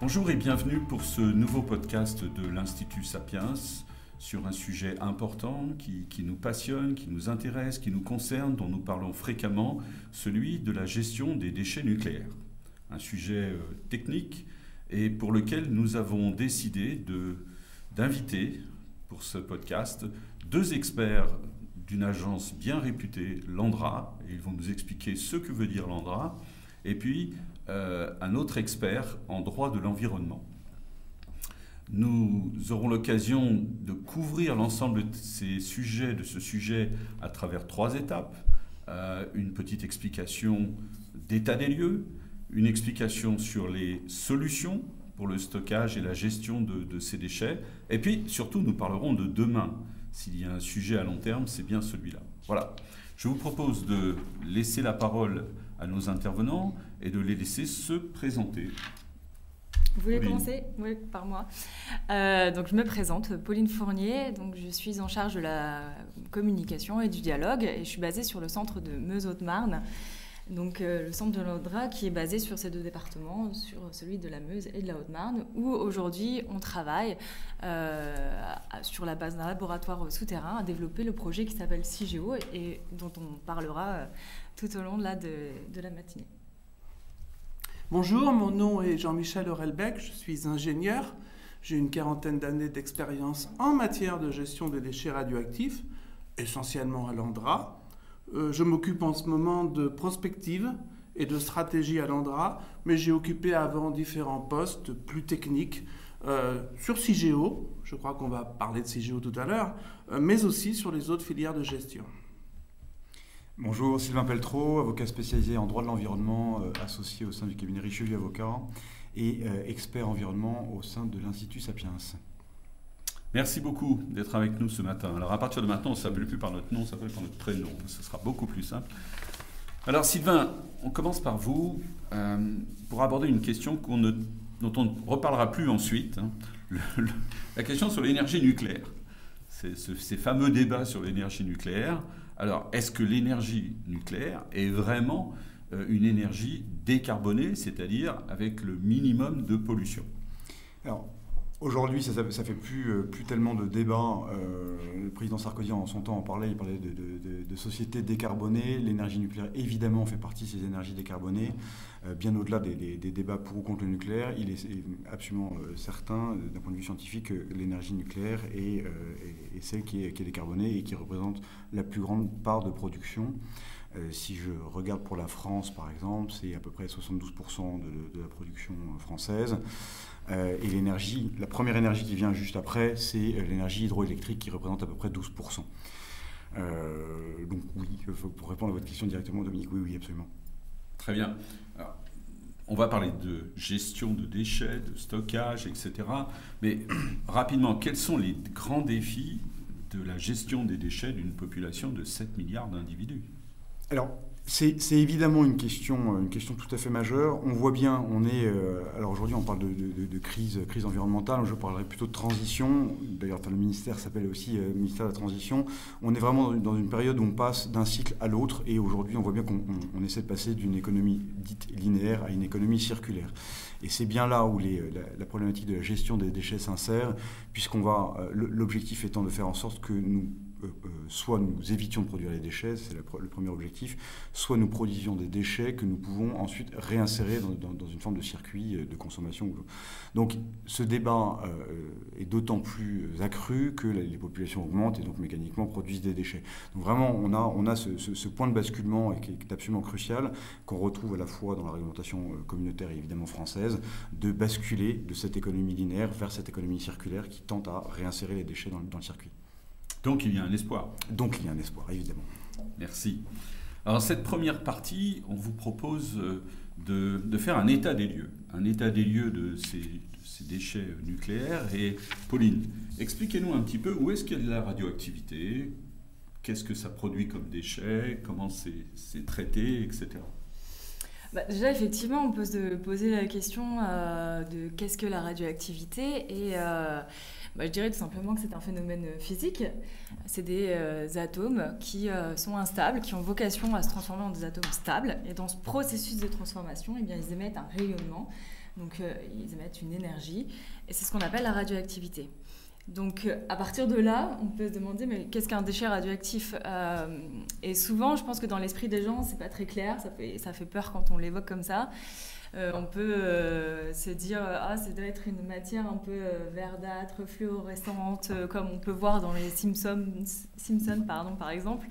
Bonjour et bienvenue pour ce nouveau podcast de l'Institut Sapiens sur un sujet important qui, nous passionne, qui nous intéresse, qui nous concerne, dont nous parlons fréquemment, celui de la gestion des déchets nucléaires. Un sujet euh, technique et pour lequel nous avons décidé d'inviter pour ce podcast deux experts d'une agence bien réputée, l'Andra, ils vont nous expliquer ce que veut dire l'Andra, et puis euh, un autre expert en droit de l'environnement. Nous aurons l'occasion de couvrir l'ensemble de ces sujets, de ce sujet, à travers trois étapes. Euh, une petite explication d'état des lieux, une explication sur les solutions pour le stockage et la gestion de, de ces déchets, et puis surtout nous parlerons de demain. S'il y a un sujet à long terme, c'est bien celui-là. Voilà. Je vous propose de laisser la parole à nos intervenants et de les laisser se présenter. Vous voulez commencer? Oui, par moi. Euh, donc, je me présente, Pauline Fournier. Donc, je suis en charge de la communication et du dialogue et je suis basée sur le centre de Meuse-Haute-Marne. Donc, euh, le centre de l'Audra qui est basé sur ces deux départements, sur celui de la Meuse et de la Haute-Marne, où aujourd'hui on travaille euh, sur la base d'un laboratoire souterrain à développer le projet qui s'appelle CIGEO et dont on parlera tout au long de la, matinée. Bonjour, mon nom est Jean-Michel Aurelbeck, je suis ingénieur. J'ai une quarantaine d'années d'expérience en matière de gestion des déchets radioactifs, essentiellement à l'Andra. Euh, je m'occupe en ce moment de prospective et de stratégie à l'Andra, mais j'ai occupé avant différents postes plus techniques euh, sur CIGEO, je crois qu'on va parler de CIGEO tout à l'heure, euh, mais aussi sur les autres filières de gestion. Bonjour, Sylvain Peltreau, avocat spécialisé en droit de l'environnement, euh, associé au sein du cabinet Richelieu Avocat et euh, expert environnement au sein de l'Institut Sapiens. Merci beaucoup d'être avec nous ce matin. Alors à partir de maintenant, on ne s'appelle plus par notre nom, on s'appelle par notre prénom. Ce sera beaucoup plus simple. Alors Sylvain, on commence par vous euh, pour aborder une question dont on ne reparlera plus ensuite. Hein. la question sur l'énergie nucléaire. ces fameux débats sur l'énergie nucléaire. Alors, est-ce que l'énergie nucléaire est vraiment euh, une énergie décarbonée, c'est-à-dire avec le minimum de pollution? Aujourd'hui, ça ne fait plus, euh, tellement de débats. Euh, le président Sarkozy, en son temps, en parlait. Il parlait de, sociétés décarbonées. L'énergie nucléaire, évidemment, fait partie de ces énergies décarbonées. bien au-delà des, débats pour ou contre le nucléaire, il est absolument certain, d'un point de vue scientifique, que l'énergie nucléaire est, celle qui est, décarbonée et qui représente la plus grande part de production. si je regarde pour la France, par exemple, c'est à peu près 72% de, la production française. Euh, et l'énergie, la première énergie qui vient juste après, c'est euh, l'énergie hydroélectrique qui représente à peu près 12%. Euh, donc oui, pour répondre à votre question directement, Dominique, oui, oui, absolument. Très bien. on va parler de gestion de déchets, de stockage, etc. Mais rapidement, quels sont les grands défis de la gestion des déchets d'une population de 7 milliards d'individus? Alors, c'est évidemment une question, euh, une question tout à fait majeure. On voit bien, on est. Euh, alors aujourd'hui, on parle de, crise, crise environnementale. Je parlerai plutôt de transition. D'ailleurs, le ministère s'appelle aussi euh, ministère de la Transition. On est vraiment dans une période où on passe d'un cycle à l'autre. Et aujourd'hui, on voit bien qu'on essaie de passer d'une économie dite linéaire à une économie circulaire. Et c'est bien là où la, problématique de la gestion des déchets s'insère, puisqu'on va. L'objectif étant de faire en sorte que nous euh, euh, soit nous évitions de produire les déchets, c'est le premier objectif, soit nous produisions des déchets que nous pouvons ensuite réinsérer dans, une forme de circuit euh, de consommation. Donc ce débat est d'autant plus accru que les populations augmentent et donc mécaniquement produisent des déchets. Donc vraiment, on a, on a ce, point de basculement qui est absolument crucial, qu'on retrouve à la fois dans la réglementation communautaire et évidemment française, de basculer de cette économie linéaire vers cette économie circulaire qui tente à réinsérer les déchets dans le circuit. Donc il y a un espoir. Donc il y a un espoir, évidemment. Merci. Alors cette première partie, on vous propose euh, de, faire un état des lieux, un état des lieux de ces, déchets nucléaires. Et Pauline, expliquez-nous un petit peu où est-ce qu'il y a de la radioactivité, qu'est-ce que ça produit comme déchets, comment c'est traité, etc. Bah, déjà, effectivement, on peut se poser la question euh, de qu'est-ce que la radioactivité et euh, bah, je dirais tout simplement que c'est un phénomène physique. C'est des euh, atomes qui sont instables, qui ont vocation à se transformer en des atomes stables. Et dans ce processus de transformation, eh bien, ils émettent un rayonnement Donc ils émettent une énergie et c'est ce qu'on appelle la radioactivité. Donc à partir de là, on peut se demander mais qu'est-ce qu'un déchet radioactif Et souvent, je pense que dans l'esprit des gens, c'est pas très clair, ça fait, ça fait peur quand on l'évoque comme ça. Euh, on peut euh, se dire ah ça doit être une matière un peu euh, verdâtre, fluorescente, comme on peut voir dans les Simpsons, Simpsons pardon, par exemple.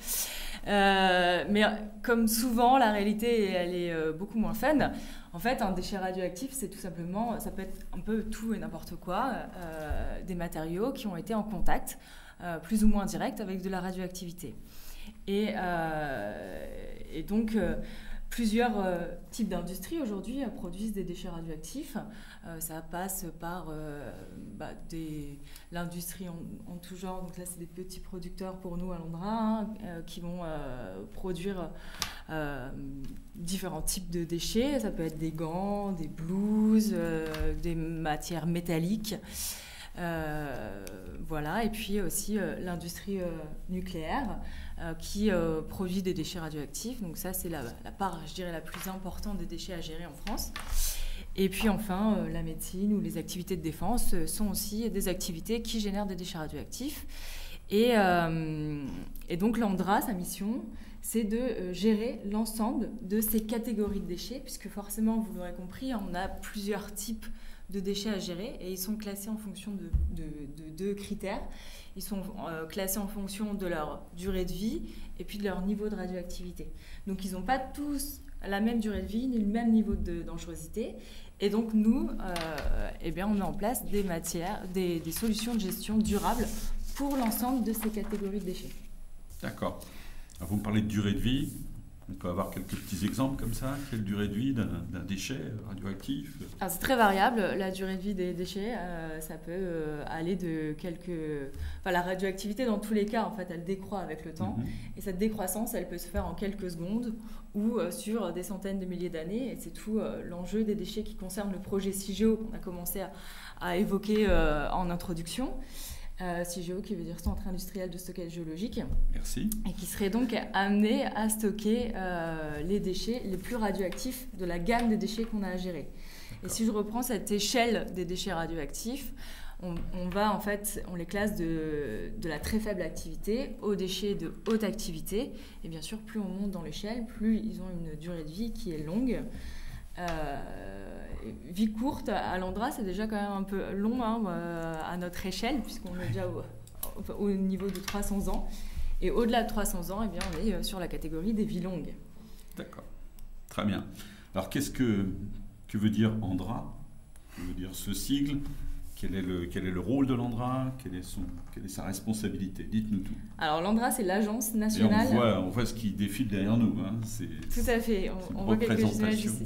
mais comme souvent, la réalité elle est beaucoup moins fun. En fait, un déchet radioactif, c'est tout simplement, ça peut être un peu tout et n'importe quoi, des matériaux qui ont été en contact, plus ou moins direct, avec de la radioactivité. Et, et donc, Plusieurs euh, types d'industries aujourd'hui euh, produisent des déchets radioactifs. Euh, ça passe par bah, l'industrie en, tout genre. Donc là, c'est des petits producteurs pour nous à Londra hein, qui vont produire différents types de déchets. Ça peut être des gants, des blouses, des matières métalliques. voilà, et puis aussi l'industrie nucléaire qui euh, produit des déchets radioactifs. Donc ça, c'est la, part, je dirais, la plus importante des déchets à gérer en France. Et puis enfin, euh, la médecine ou les activités de défense sont aussi des activités qui génèrent des déchets radioactifs. Et, et donc l'ANDRA, sa mission, c'est de gérer l'ensemble de ces catégories de déchets, puisque forcément, vous l'aurez compris, on a plusieurs types de déchets à gérer et ils sont classés en fonction de deux critères. Ils sont euh, classés en fonction de leur durée de vie et puis de leur niveau de radioactivité. Donc ils n'ont pas tous la même durée de vie ni le même niveau de dangerosité. Et donc nous, euh, eh bien, on met en place des matières, des, des solutions de gestion durables pour l'ensemble de ces catégories de déchets. D'accord. Vous me parlez de durée de vie. On peut avoir quelques petits exemples comme ça Quelle durée de vie d'un déchet radioactif C'est très variable, la durée de vie des déchets. Euh, ça peut euh, aller de quelques... Enfin, la radioactivité, dans tous les cas, en fait, elle décroît avec le temps. Mhm. Et cette décroissance, elle peut se faire en quelques secondes ou euh, sur des centaines de milliers d'années. Et c'est tout l'enjeu des déchets qui concerne le projet CIGEO qu'on a commencé à évoquer en introduction euh, CIGEO, qui veut dire Centre industriel de stockage géologique. Merci. Et qui serait donc amené à stocker euh, les déchets les plus radioactifs de la gamme des déchets qu'on a à gérer. Et si je reprends cette échelle des déchets radioactifs, on, va en fait, on les classe de, de, la très faible activité aux déchets de haute activité. Et bien sûr, plus on monte dans l'échelle, plus ils ont une durée de vie qui est longue. Euh, vie courte à Londra, c'est déjà quand même un peu long hein, euh, à notre échelle, puisqu'on est déjà au, niveau de 300 ans. Et au-delà de 300 ans, eh bien, on est euh, sur la catégorie des vies longues. D'accord. Très bien. Alors, qu'est-ce que, que veut dire Andra? Que veut dire ce sigle? Quel est, le, quel est le rôle de l'ANDRA? Quelle est, son, quelle est sa responsabilité? Dites-nous tout. Alors l'ANDRA, c'est l'agence nationale... on, voit, on voit ce qui défile derrière nous. Hein. Tout à fait, on, voit quelques images ici.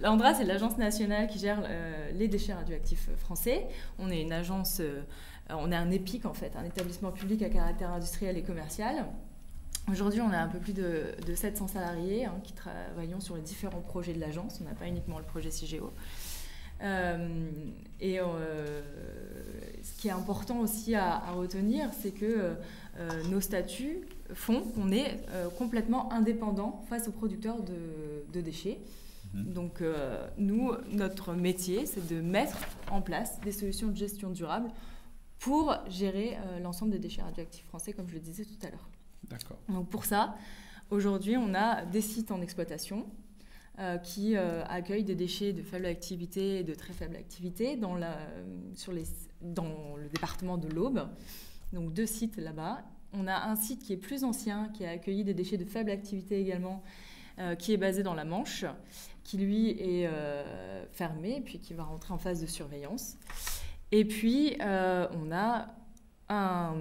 L'ANDRA, c'est l'agence nationale qui gère euh, les déchets radioactifs français. On est une agence, euh, on est un EPIC en fait, un établissement public à caractère industriel et commercial. Aujourd'hui, on a un peu plus de, 700 salariés hein, qui travaillent sur les différents projets de l'agence. On n'a pas uniquement le projet CIGEO. Euh, et euh, ce qui est important aussi à, retenir, c'est que euh, nos statuts font qu'on est complètement indépendant face aux producteurs de, déchets. Mhm. Donc nous, notre métier, c'est de mettre en place des solutions de gestion durable pour gérer l'ensemble des déchets radioactifs français, comme je le disais tout à l'heure. D'accord. Donc pour ça, aujourd'hui, on a des sites en exploitation euh, qui euh, accueille des déchets de faible activité et de très faible activité dans, la, sur les, dans le département de l'Aube. Donc deux sites là-bas. On a un site qui est plus ancien, qui a accueilli des déchets de faible activité également, euh, qui est basé dans la Manche, qui lui est fermé, puis qui va rentrer en phase de surveillance. Et puis, on a un,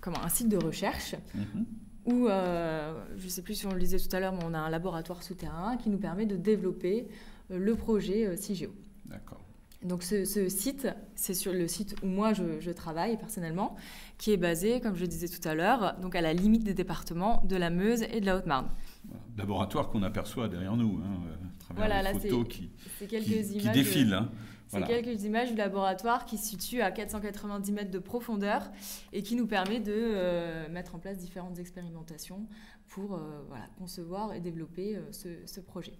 comment, un site de recherche mm-hmm ou, euh, je ne sais plus si on le disait tout à l'heure, mais on a un laboratoire souterrain qui nous permet de développer euh, le projet euh, CIGEO. D'accord. Donc ce, site, c'est sur le site où moi je, travaille personnellement, qui est basé, comme je le disais tout à l'heure, donc à la limite des départements de la Meuse et de la Haute-Marne. Laboratoire qu'on aperçoit derrière nous, hein, à travers voilà, les photos qui, quelques qui, qui défilent. Hein. C'est quelques images du laboratoire qui se situe à 490 mètres de profondeur et qui nous permet de euh, mettre en place différentes expérimentations pour euh, voilà, concevoir et développer euh, ce, projet.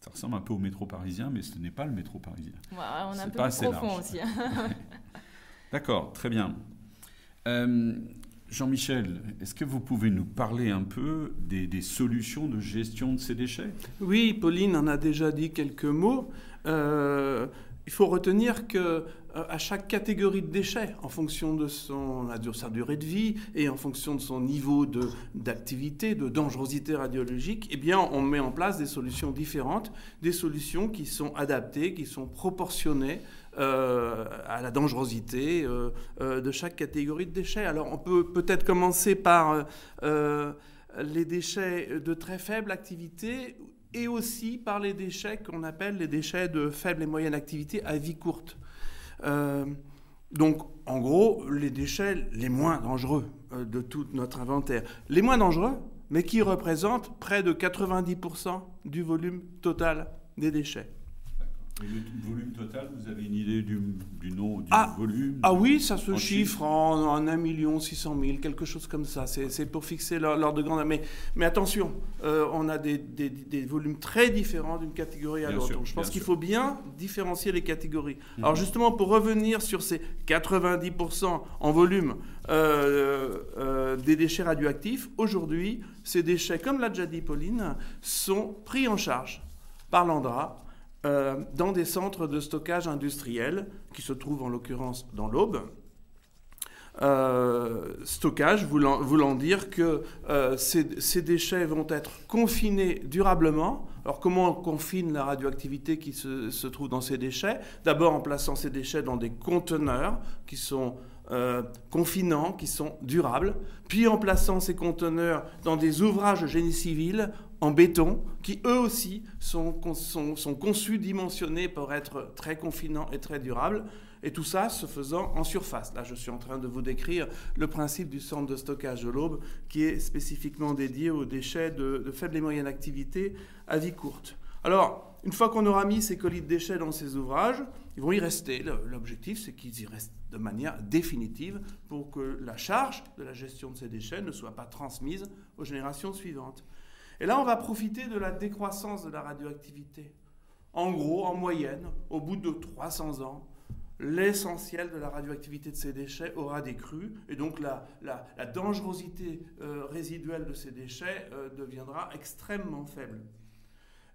Ça ressemble un peu au métro parisien, mais ce n'est pas le métro parisien. on a un peu plus profond aussi. D'accord, très bien. Jean-Michel, est-ce que vous pouvez nous parler un peu des, solutions de gestion de ces déchets? Oui, Pauline en a déjà dit quelques mots. Euh, il faut retenir que euh, à chaque catégorie de déchets, en fonction de son, sa durée de vie et en fonction de son niveau d'activité, de, dangerosité radiologique, eh bien, on met en place des solutions différentes, des solutions qui sont adaptées, qui sont proportionnées euh, à la dangerosité euh, euh, de chaque catégorie de déchets. Alors on peut peut-être commencer par les déchets de très faible activité et aussi par les déchets qu'on appelle les déchets de faible et moyenne activité à vie courte. donc en gros, les déchets les moins dangereux de tout notre inventaire. Les moins dangereux, mais qui représentent près de 90% du volume total des déchets. Et le volume total, vous avez une idée du, nom, du ah, volume Ah oui, ça se chiffre en, en 1 million 600 000, quelque chose comme ça. C'est pour fixer l'ordre de grandeur. Mais, mais attention, euh, on a des, des, des, volumes très différents d'une catégorie à l'autre. Je pense qu'il faut bien différencier les catégories. Mhm. Alors justement, pour revenir sur ces 90% en volume euh, euh, des déchets radioactifs, aujourd'hui, ces déchets, comme l'a déjà dit Pauline, sont pris en charge par l'ANDRA euh, dans des centres de stockage industriels qui se trouvent en l'occurrence dans l'Aube. Euh, stockage voulant, dire que euh, ces, déchets vont être confinés durablement. Alors comment on confine la radioactivité qui se trouve dans ces déchets? D'abord en plaçant ces déchets dans des conteneurs qui sont confinants, qui sont durables, puis en plaçant ces conteneurs dans des ouvrages de génie civil en béton, qui eux aussi sont, sont, conçus, dimensionnés pour être très confinants et très durables. Et tout ça se faisant en surface. Là, je suis en train de vous décrire le principe du centre de stockage de l'Aube, qui est spécifiquement dédié aux déchets de, de faible et moyenne activité à vie courte. Alors, une fois qu'on aura mis ces colis de déchets dans ces ouvrages, ils vont y rester. L'objectif, c'est qu'ils y restent de manière définitive pour que la charge de la gestion de ces déchets ne soit pas transmise aux générations suivantes. Et là, on va profiter de la décroissance de la radioactivité. En gros, en moyenne, au bout de 300 ans, l'essentiel de la radioactivité de ces déchets aura décru, et donc la, dangerosité euh, résiduelle de ces déchets euh, deviendra extrêmement faible.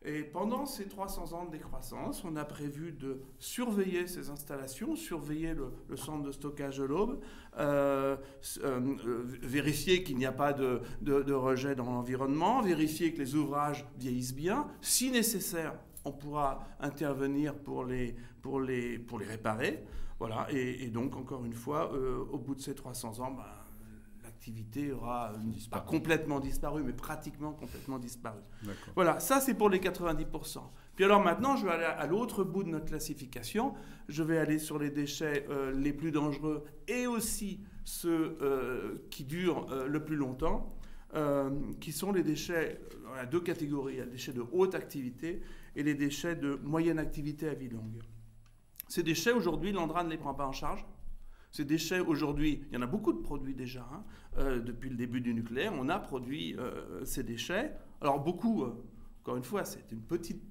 Et pendant ces 300 ans de décroissance, on a prévu de surveiller ces installations, surveiller le, centre de stockage de l'Aube, euh, euh, vérifier qu'il n'y a pas de, de rejet dans l'environnement, vérifier que les ouvrages vieillissent bien. Si nécessaire, on pourra intervenir pour les, pour les, pour les réparer. Voilà. Et, donc, encore une fois, euh, au bout de ces 300 ans, ben, aura pas complètement disparu, mais pratiquement complètement disparu. Voilà, ça c'est pour les 90%. Puis alors maintenant, je vais aller à l'autre bout de notre classification. Je vais aller sur les déchets euh, les plus dangereux et aussi ceux euh, qui durent euh, le plus longtemps, qui sont les déchets, il y a deux catégories, il y a les déchets de haute activité et les déchets de moyenne activité à vie longue. Ces déchets, aujourd'hui, l'Andra ne les prend pas en charge. Ces déchets, aujourd'hui, il y en a beaucoup de produits déjà. Hein. Euh, depuis le début du nucléaire, on a produit euh, ces déchets. Alors beaucoup, euh, encore une fois, c'est une petite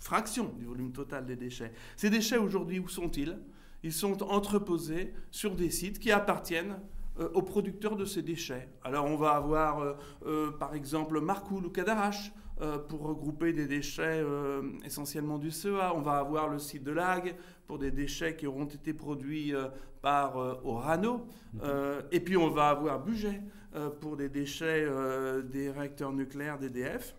fraction du volume total des déchets. Ces déchets, aujourd'hui, où sont-ils? Ils sont entreposés sur des sites qui appartiennent aux producteurs de ces déchets. Alors on va avoir, par exemple, Marcoul ou Cadarache pour regrouper des déchets essentiellement du CEA. On va avoir le site de Lag pour des déchets qui auront été produits euh, par euh, Orano. Mhm. Euh, et puis on va avoir budget pour des déchets des réacteurs nucléaires d'EDF.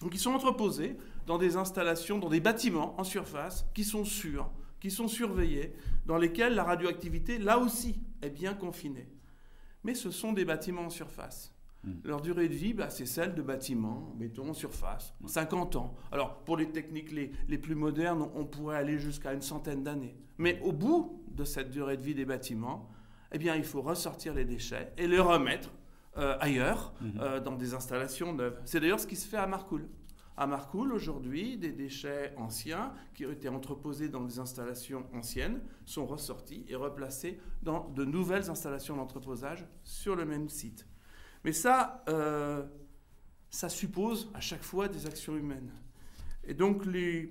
Donc ils sont entreposés dans des installations, dans des bâtiments en surface qui sont sûrs, qui sont surveillés, dans lesquels la radioactivité, là aussi, est bien confinée. Mais ce sont des bâtiments en surface. Hmm. Leur durée de vie, bah, c'est celle de bâtiments, mettons, en surface, 50 ans. Alors, pour les techniques les, les plus modernes, on pourrait aller jusqu'à une centaine d'années. Mais au bout de cette durée de vie des bâtiments, eh bien, il faut ressortir les déchets et les remettre euh, ailleurs, hmm. euh, dans des installations neuves. C'est d'ailleurs ce qui se fait à Marcoule. À Marcoule, aujourd'hui, des déchets anciens qui ont été entreposés dans des installations anciennes sont ressortis et replacés dans de nouvelles installations d'entreposage sur le même site. Mais ça, euh, ça suppose à chaque fois des actions humaines. Et donc, le,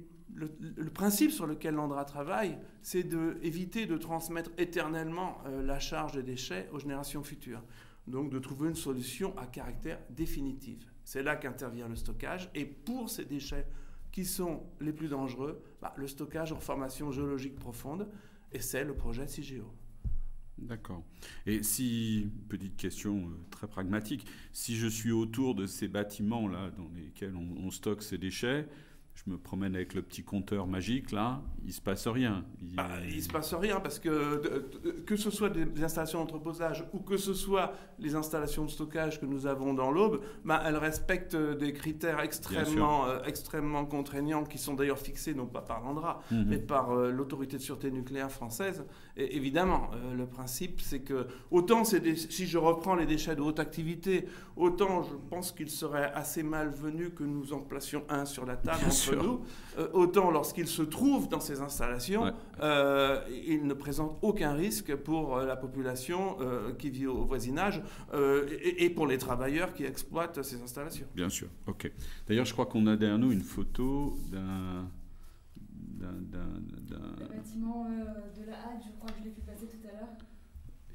principe sur lequel l'Andra travaille, c'est d'éviter de, transmettre éternellement euh, la charge des déchets aux générations futures. Donc, de trouver une solution à caractère définitif. C'est là qu'intervient le stockage. Et pour ces déchets qui sont les plus dangereux, bah, le stockage en formation géologique profonde, et c'est le projet CIGEO. D'accord. Et si, petite question euh, très pragmatique, si je suis autour de ces bâtiments-là dans lesquels on, stocke ces déchets, je me promène avec le petit compteur magique, là, il se passe rien. Il, bah, il se passe rien parce que que ce soit des installations d'entreposage ou que ce soit les installations de stockage que nous avons dans l'Aube, bah, elles respectent des critères extrêmement, euh, extrêmement contraignants qui sont d'ailleurs fixés non pas par l'ANDRA, mhm. mais par euh, l'autorité de sûreté nucléaire française. Et évidemment, euh, le principe, c'est que autant si je reprends les déchets de haute activité, autant je pense qu'il serait assez malvenu que nous en placions un sur la table nous, euh, autant lorsqu'il se trouve dans ces installations, euh, il ne présente aucun risque pour la population qui vit au voisinage et, pour les travailleurs qui exploitent ces installations. Bien sûr, ok. D'ailleurs, je crois qu'on a derrière nous une photo d'un d'un bâtiment de la Hague, je crois que je l'ai vu passer tout à l'heure.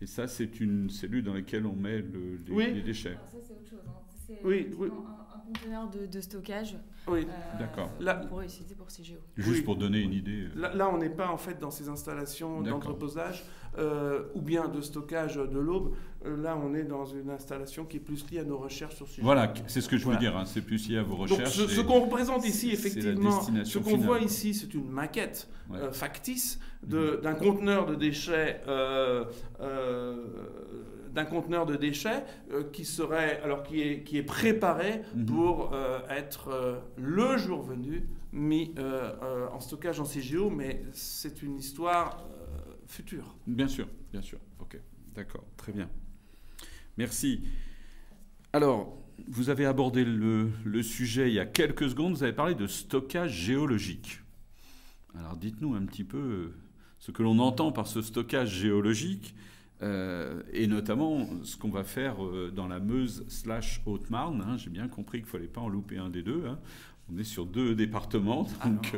Et ça, c'est une cellule dans laquelle on met le, les, déchets. Alors ça, c'est autre chose. Hein. C'est oui, oui. Un, conteneur de, de, stockage. Oui, euh, d'accord. Pour utiliser pour CGO. Juste pour donner une idée. Euh. Là, on n'est pas en fait dans ces installations d'entreposage euh, ou bien de stockage de l'aube. là, on est dans une installation qui est plus liée à nos recherches sur CGO. Voilà, c'est ce que je voulais dire. Hein. c'est plus lié à vos recherches. Donc, ce, qu'on représente ici, effectivement, ce qu'on voit ici, c'est une maquette factice d'un conteneur de déchets d'un conteneur de déchets euh, qui serait alors qui est qui est préparé mhm. pour euh, être euh, le jour venu mis en stockage en CGO, mais c'est une histoire future. Bien sûr, bien sûr. Ok, d'accord, très bien. Merci. Alors, vous avez abordé le, le, sujet il y a quelques secondes. Vous avez parlé de stockage géologique. Alors, dites-nous un petit peu ce que l'on entend par ce stockage géologique euh, et notamment ce qu'on va faire euh, dans la Meuse slash Haute-Marne. Hein. J'ai bien compris qu'il ne fallait pas en louper un des deux. Hein. On est sur deux départements, donc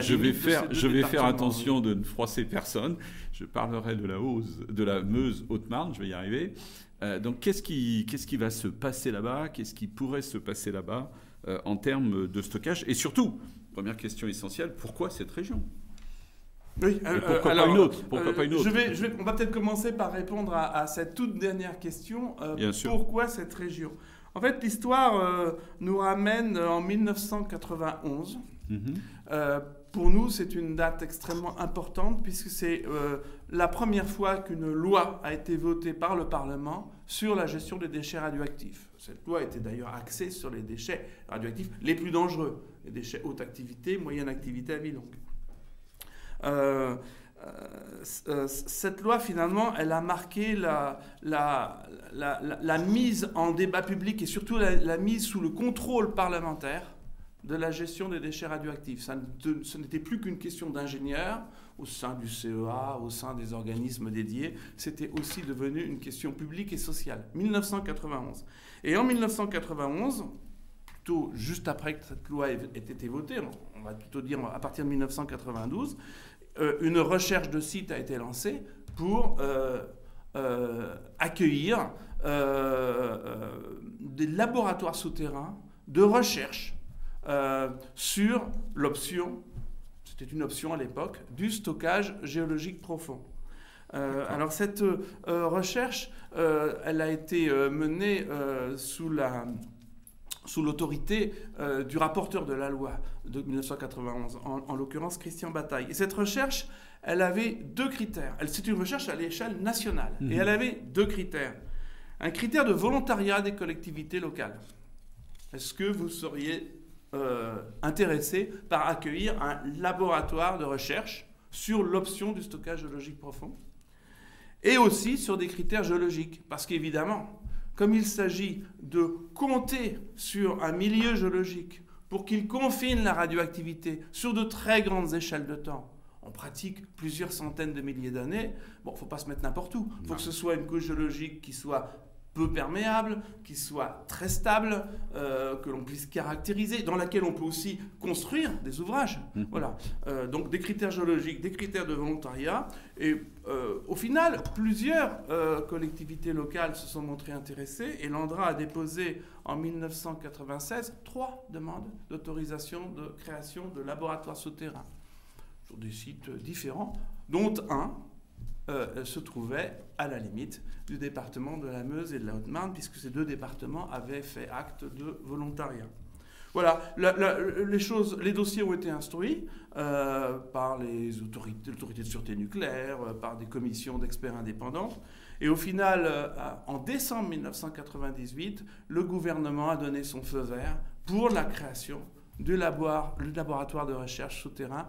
je, vais faire, je vais faire attention de ne froisser personne. Je parlerai de la, Hausse, de la Meuse Haute-Marne, je vais y arriver. Euh, donc qu'est-ce qui, qu'est-ce qui va se passer là-bas? Qu'est-ce qui pourrait se passer là-bas en termes de stockage? Et surtout, première question essentielle, pourquoi cette région? Oui, euh, pourquoi, pas une autre? Pourquoi pas une autre? je vais, je vais, On va peut-être commencer par répondre à, cette toute dernière question. Euh, pourquoi cette région? En fait, l'histoire euh, nous ramène en 1991. Mhm. pour nous, c'est une date extrêmement importante puisque c'est la première fois qu'une loi a été votée par le Parlement sur la gestion des déchets radioactifs. Cette loi était d'ailleurs axée sur les déchets radioactifs les plus dangereux, les déchets haute activité, moyenne activité à vie longue. Euh, euh, cette loi, finalement, elle a marqué la, mise en débat public et surtout la, mise sous le contrôle parlementaire de la gestion des déchets radioactifs. Ce n'était plus qu'une question d'ingénieurs au sein du CEA, au sein des organismes dédiés. C'était aussi devenu une question publique et sociale. 1991. Et en 1991, plutôt juste après que cette loi ait été votée, on va plutôt dire à partir de 1992, euh, une recherche de site a été lancée pour euh, euh, accueillir des laboratoires souterrains de recherche sur l'option, c'était une option à l'époque, du stockage géologique profond. alors cette recherche, elle a été menée sous la sous l'autorité euh, du rapporteur de la loi de 1991, en, l'occurrence Christian Bataille. Et cette recherche, elle avait deux critères. C'est une recherche à l'échelle nationale. Et mhm. elle avait deux critères. Un critère de volontariat des collectivités locales. Est-ce que vous seriez euh, intéressé par accueillir un laboratoire de recherche sur l'option du stockage géologique profond? Et aussi sur des critères géologiques. Parce qu'évidemment, comme il s'agit de compter sur un milieu géologique pour qu'il confine la radioactivité sur de très grandes échelles de temps, on pratique plusieurs centaines de milliers d'années, bon, il ne faut pas se mettre n'importe où. Il faut que ce soit une couche géologique qui soit peu perméable, qui soit très stable, euh, que l'on puisse caractériser, dans laquelle on peut aussi construire des ouvrages. Mhm. Voilà. Euh, donc des critères géologiques, des critères de volontariat. Et euh, au final, plusieurs collectivités locales se sont montrées intéressées et l'ANDRA a déposé en 1996 trois demandes d'autorisation de création de laboratoires souterrains sur des sites différents, dont un euh, se trouvait à la limite du département de la Meuse et de la Haute-Marne, puisque ces deux départements avaient fait acte de volontariat. Voilà, les, choses, les dossiers ont été instruits euh, par les autorités, l'autorité de sûreté nucléaire, euh, par des commissions d'experts indépendantes. Et au final, en décembre 1998, le gouvernement a donné son feu vert pour la création du laboratoire de recherche souterrain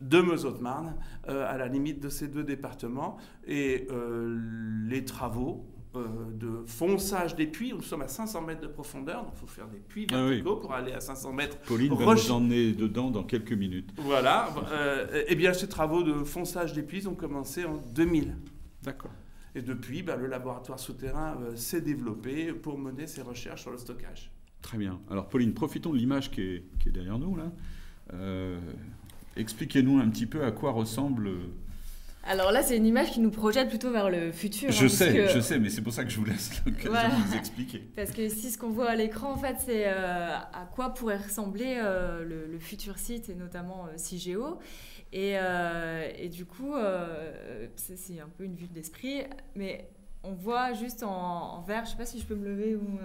de Meuse-Haute-Marne, euh, à la limite de ces deux départements. Et euh, les travaux euh, de fonçage des puits, nous sommes à 500 mètres de profondeur, donc il faut faire des puits ah verticaux pour aller à 500 mètres. Pauline va nous emmener dedans dans quelques minutes. Voilà. eh bien, ces travaux de fonçage des puits ont commencé en 2000. D'accord. Et depuis, ben, le laboratoire souterrain s'est développé pour mener ses recherches sur le stockage. Très bien. Alors, Pauline, profitons de l'image qui est, qui est, derrière nous, là. Expliquez-nous un petit peu à quoi ressemble. Alors là, c'est une image qui nous projette plutôt vers le futur. Je hein, sais, je sais, mais c'est pour ça que je vous laisse l'occasion de vous expliquer. Parce que ici, ce qu'on voit à l'écran, en fait, c'est euh, à quoi pourrait ressembler euh, le, futur site, et notamment euh, CIGEO. Et, et, du coup, c'est un peu une vue d'esprit, mais on voit juste en, vert, je sais pas si je peux me lever ou...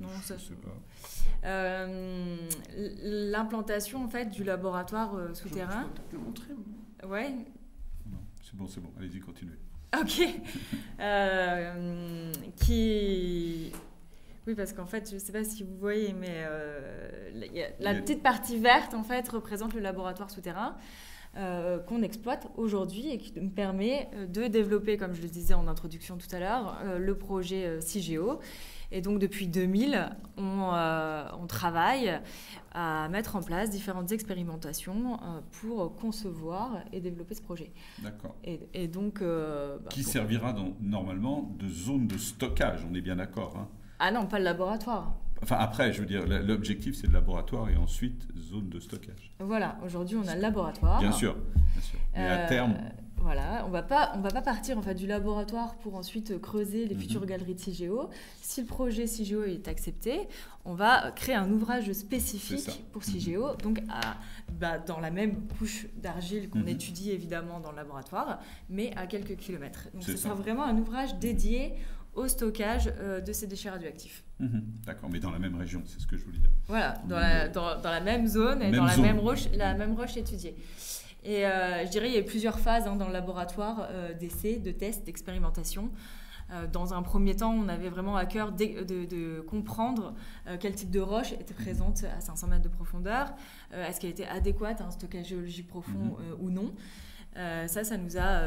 non, ça, je sais pas. Euh, l'implantation en fait du laboratoire euh, souterrain. Je peux te montrer. Ouais. Non, c'est bon, c'est bon. Allez-y, continuez. Ok. Euh, qui. Oui, parce qu'en fait, je ne sais pas si vous voyez, mais la petite partie verte, en fait, représente le laboratoire souterrain qu'on exploite aujourd'hui et qui nous permet de développer, comme je le disais en introduction tout à l'heure, le projet CIGEO et donc depuis 2000, euh, on, travaille à mettre en place différentes expérimentations euh, pour concevoir et développer ce projet. D'accord. Et, donc... Euh, bah, Qui servira normalement de zone de stockage, on est bien d'accord hein Ah non, pas le laboratoire. Enfin, après, je veux dire, l'objectif, c'est le laboratoire et ensuite zone de stockage. Voilà, aujourd'hui, on a le laboratoire. Bien sûr, bien sûr. Et à terme, voilà, on va pas, on va pas partir en fait du laboratoire pour ensuite creuser les mhm. futures galeries de CIGEO. Si le projet CIGEO est accepté, on va créer un ouvrage spécifique pour CIGEO, mhm. donc à, bah, dans la même couche d'argile qu'on mhm. étudie évidemment dans le laboratoire, mais à quelques kilomètres. Donc ce sera vraiment un ouvrage dédié au stockage euh, de ces déchets radioactifs. D'accord, mais dans la même région, c'est ce que je voulais dire. Voilà, dans la, dans, la même zone et dans la même roche, la même roche étudiée. Et euh, je dirais il y a plusieurs phases hein, dans le laboratoire euh, d'essais, de tests, d'expérimentation. Euh, dans un premier temps, on avait vraiment à cœur de, comprendre quel type de roche était présente à 500 mètres de profondeur, est-ce qu'elle était adéquate à un stockage géologique profond mhm. ou non? ça, ça nous a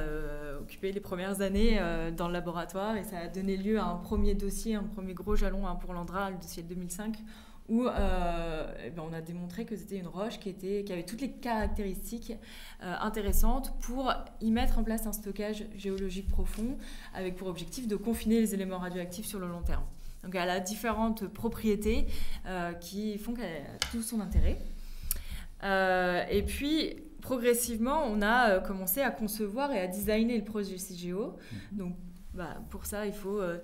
occupé les premières années dans le laboratoire et ça a donné lieu à un premier dossier, un premier gros jalon hein, pour l'Andra, le dossier de 2005, où euh, eh ben, on a démontré que c'était une roche qui, était, qui avait toutes les caractéristiques euh, intéressantes pour y mettre en place un stockage géologique profond, avec pour objectif de confiner les éléments radioactifs sur le long terme. Donc elle a différentes propriétés euh, qui font qu'elle a tout son intérêt. et puis, progressivement, on a commencé à concevoir et à designer le projet CGO. Mmh. Donc, bah, pour ça, il faut euh,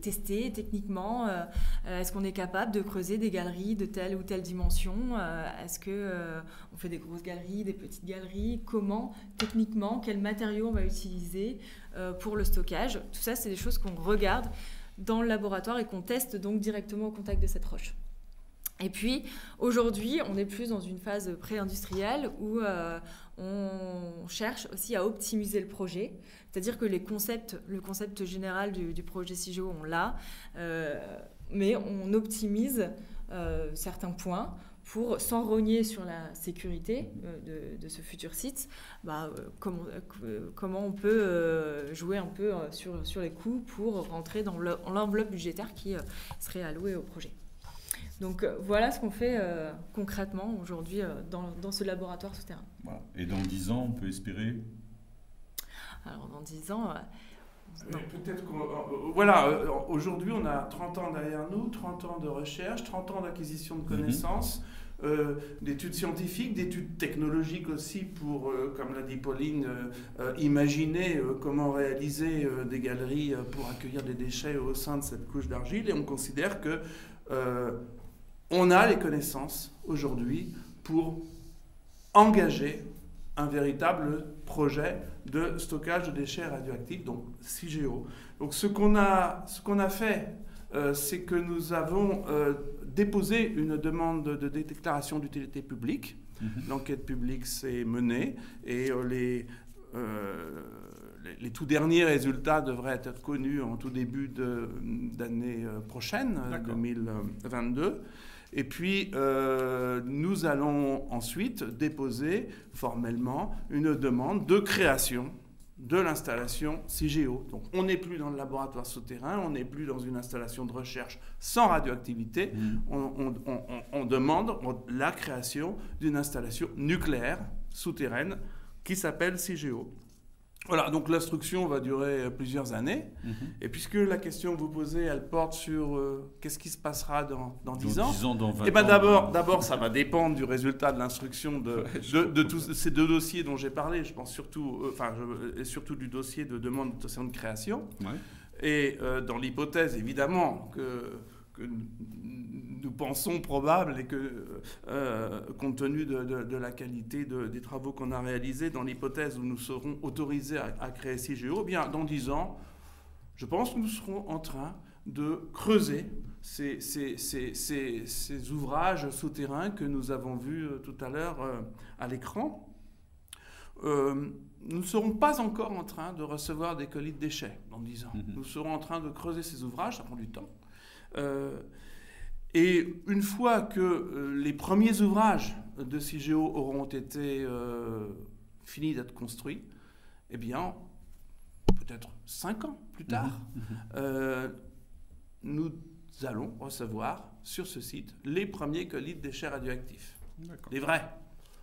tester techniquement. Euh, euh, est-ce qu'on est capable de creuser des galeries de telle ou telle dimension Est-ce que on fait des grosses galeries, des petites galeries Comment, techniquement, quels matériaux on va utiliser pour le stockage Tout ça, c'est des choses qu'on regarde dans le laboratoire et qu'on teste donc directement au contact de cette roche. Et puis aujourd'hui, on est plus dans une phase pré-industrielle où on cherche aussi à optimiser le projet. C'est-à-dire que les concepts, le concept général du, projet CIGEO, on l'a, euh, mais on optimise euh, certains points pour, sans rogner sur la sécurité euh, de, ce futur site, bah, comment, on peut jouer un peu sur les coûts pour rentrer dans l'enveloppe budgétaire qui serait allouée au projet. Donc voilà ce qu'on fait concrètement aujourd'hui dans, dans, ce laboratoire souterrain. Voilà. Et dans 10 ans, on peut espérer alors dans 10 ans, euh, Peut-être qu'on. Voilà, aujourd'hui, on a 30 ans derrière nous, 30 ans de recherche, 30 ans d'acquisition de mhm. connaissances. Euh, d'études scientifiques, d'études technologiques aussi pour, euh, comme l'a dit Pauline, euh, imaginer comment réaliser des galeries pour accueillir des déchets au sein de cette couche d'argile. Et on considère que on a les connaissances aujourd'hui pour engager un véritable projet de stockage de déchets radioactifs, donc CIGEO. Donc ce qu'on a, ce qu'on a fait, c'est que nous avons déposé une demande de déclaration d'utilité publique. Mhm. L'enquête publique s'est menée et euh, euh, les, les, tout derniers résultats devraient être connus en tout début d'année euh, prochaine, 2022. Et puis, nous allons ensuite déposer formellement une demande de création de l'installation CIGEO. Donc on n'est plus dans le laboratoire souterrain, on n'est plus dans une installation de recherche sans radioactivité, mmh. on, demande la création d'une installation nucléaire souterraine qui s'appelle CIGEO. Voilà, donc l'instruction va durer plusieurs années. Mhm. Et puisque la question que vous posez, elle porte sur euh, qu'est-ce qui se passera dans, dans 10 ans, 10 ans dans 20 eh ben d'abord, d'abord, ça va dépendre du résultat de l'instruction de, de, tous ces deux dossiers dont j'ai parlé. Je pense surtout, euh, enfin, et surtout du dossier de demande de création. Et euh, dans l'hypothèse, évidemment, que que nous pensons probable et que, euh, compte tenu de, la qualité des travaux qu'on a réalisés, dans l'hypothèse où nous serons autorisés à, créer CIGEO, eh bien, dans 10 ans, je pense que nous serons en train de creuser ces, ces, ouvrages souterrains que nous avons vus euh, tout à l'heure euh, à l'écran. nous ne serons pas encore en train de recevoir des colis de déchets dans 10 ans. Mm-hmm. Nous serons en train de creuser ces ouvrages, ça prend du temps. Euh, et une fois que euh, les premiers ouvrages de CIGEO auront été euh, finis d'être construits, eh bien, peut-être cinq ans plus tard, mhm. Mhm. nous allons recevoir sur ce site les premiers colis de déchets radioactifs. Les vrais.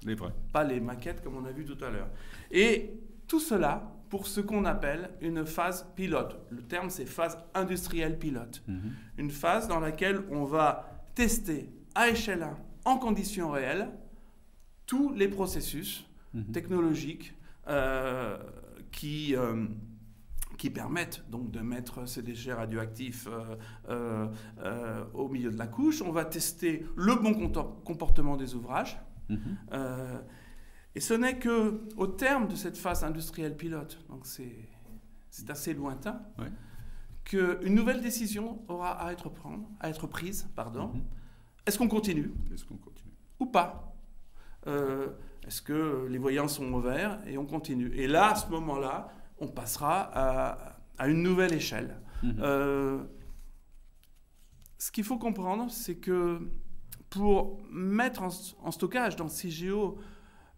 Les vrais. Pas les maquettes comme on a vu tout à l'heure. Et tout cela pour ce qu'on appelle une phase pilote. Le terme, c'est phase industrielle pilote. Mhm. Une phase dans laquelle on va tester à échelle 1, en conditions réelles, tous les processus mhm. technologiques euh, qui, euh, qui permettent donc de mettre ces déchets radioactifs euh, au milieu de la couche. On va tester le bon comportement des ouvrages. Mhm. Et ce n'est que au terme de cette phase industrielle pilote, donc c'est assez lointain, qu'une nouvelle décision aura à être, prendre, à être prise. Pardon. Mhm. Est-ce qu'on continue? Est-ce qu'on continue? Ou pas? Euh, Est-ce que les voyants sont ouverts et on continue? Et là, à ce moment-là, on passera à, une nouvelle échelle. Mhm. Euh, ce qu'il faut comprendre, c'est que pour mettre en, stockage dans CGO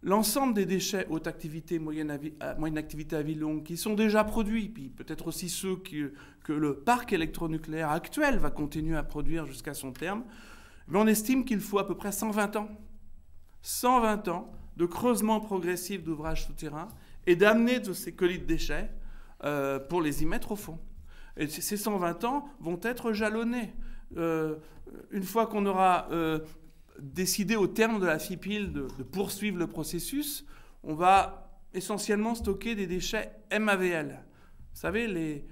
l'ensemble des déchets haute activité, moyenne, activité à vie longue, qui sont déjà produits, puis peut-être aussi ceux que le parc électronucléaire actuel va continuer à produire jusqu'à son terme, mais on estime qu'il faut à peu près 120 ans. 120 ans de creusement progressif d'ouvrages souterrains et d'amener de ces colis de déchets euh, pour les y mettre au fond. Et ces 120 ans vont être jalonnés. Euh, une fois qu'on aura euh, décider au terme de la FIPIL de, poursuivre le processus, on va essentiellement stocker des déchets MAVL. Vous savez, les,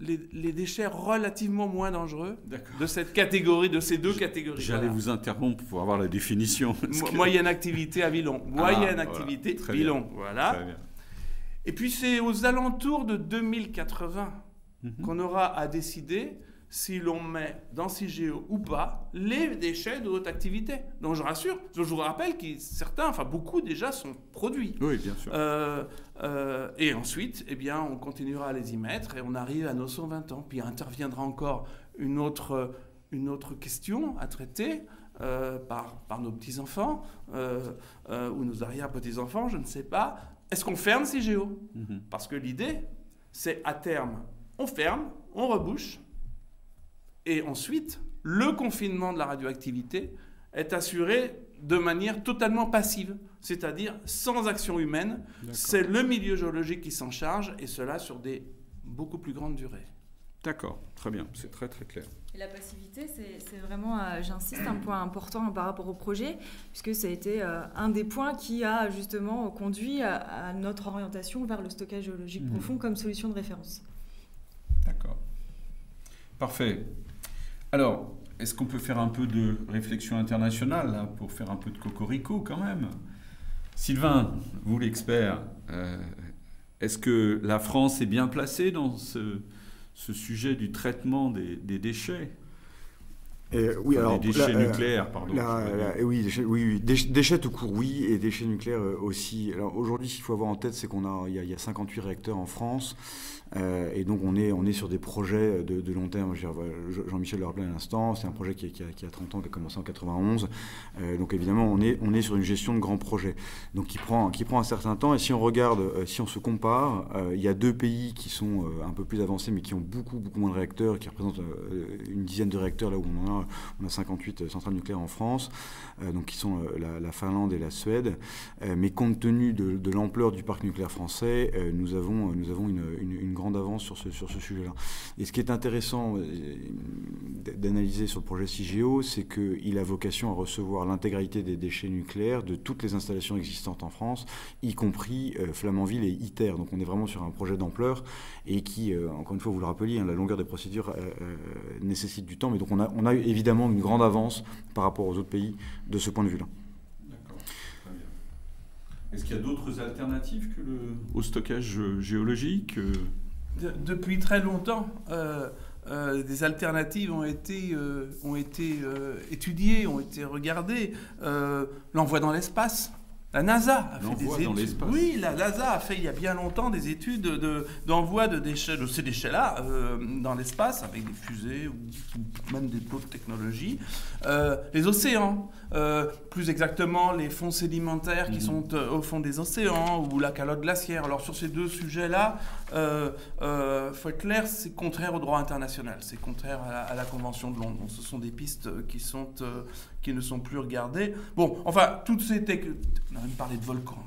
les, déchets relativement moins dangereux de cette catégorie, de ces deux catégories. J'allais vous interrompre pour avoir la définition. moyenne activité à Villon. Ah, moyenne activité, voilà. Voilà. Et puis c'est aux alentours de 2080 mhm. qu'on aura à décider si l'on met dans CIGEO ou pas les déchets de haute activité. Donc je rassure, je vous rappelle que certains, enfin beaucoup déjà sont produits. Oui, bien sûr. Euh, euh, et ensuite, eh bien, on continuera à les y mettre et on arrive à nos 120 ans. Puis interviendra encore une autre, une autre question à traiter. Euh, par, par nos petits-enfants ou nos arrière-petits-enfants, je ne sais pas. Est-ce qu'on ferme CIGEO mhm. Parce que l'idée, c'est à terme, on ferme, on rebouche, et ensuite, le confinement de la radioactivité est assuré de manière totalement passive, c'est-à-dire sans action humaine. C'est le milieu géologique qui s'en charge, et cela sur des beaucoup plus grande durée. D'accord, très bien, c'est très très clair. Et la passivité, c'est vraiment, euh, j'insiste, un point important par rapport au projet, puisque ça a été euh, un des points qui a justement conduit à, notre orientation vers le stockage géologique mmh. profond comme solution de référence. D'accord. Parfait. Alors, est-ce qu'on peut faire un peu de réflexion internationale pour faire un peu de cocorico quand même? Sylvain, vous l'expert, euh, est-ce que la France est bien placée dans ce, ce sujet du traitement des, déchets? Oui, alors, des déchets nucléaires, pardon. oui, déchets, oui, déchets tout court, oui, et déchets nucléaires euh, aussi. Alors aujourd'hui, ce qu'il faut avoir en tête, c'est qu'on a, il y, a, 58 réacteurs en France. Euh, et donc on est, on est sur des projets de, long terme. Jean-Michel le rappelait à l'instant, c'est un projet qui, a, qui, a, 30 ans, qui a commencé en 91. Euh, donc évidemment, on est, on est sur une gestion de grands projets, donc qui prend, qui prend un certain temps. Et si on regarde, euh, si on se compare, il y a deux pays qui sont un peu plus avancés, mais qui ont beaucoup, beaucoup moins de réacteurs, qui représentent une dizaine de réacteurs, là où on en a, on a 58 centrales nucléaires en France, donc qui sont la, Finlande et la Suède. mais compte tenu de, l'ampleur du parc nucléaire français, nous avons, une, grande avance sur ce, sujet-là. Et ce qui est intéressant euh, d'analyser sur le projet CIGEO, c'est qu'il a vocation à recevoir l'intégralité des déchets nucléaires de toutes les installations existantes en France, y compris euh, Flamanville et ITER. Donc on est vraiment sur un projet d'ampleur et qui, euh, encore une fois, vous le rappeliez, hein, la longueur des procédures nécessite du temps. Mais donc on a évidemment une grande avance par rapport aux autres pays de ce point de vue-là. Est-ce qu'il y a d'autres alternatives que le, au stockage géologique depuis très longtemps, euh, euh, des alternatives ont été, euh, ont été étudiées, ont été regardées. L'envoi dans l'espace, la NASA a fait des études. Oui, la NASA a fait il y a bien longtemps des études d'envoi de, déchets, de ces déchets-là euh, dans l'espace avec des fusées ou, même des d'autres technologies. Euh, les océans, euh, plus exactement les fonds sédimentaires qui mhm. sont au fond des océans ou la calotte glaciaire. Alors sur ces deux sujets-là, il faut être clair, c'est contraire au droit international, c'est contraire à la, à la, Convention de Londres. ce sont des pistes qui sont qui ne sont plus regardées. Bon, enfin, toutes ces techniques, on a même parlé de volcans,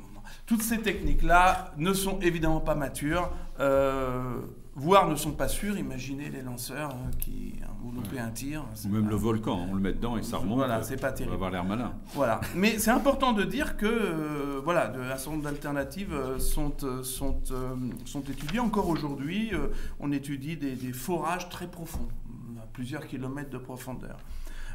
toutes ces techniques-là ne sont évidemment pas matures, euh, voire ne sont pas sûres. Imaginez les lanceurs euh, qui ont loupé un tir. Ou même le volcan, on le met dedans et ça remonte. Voilà, c'est pas terrible. On va avoir l'air malin. Voilà, mais c'est important de dire que euh, voilà, de, un certain nombre d'alternatives sont, sont, sont étudiées. Encore aujourd'hui, on étudie des, des forages très profonds, à plusieurs kilomètres de profondeur.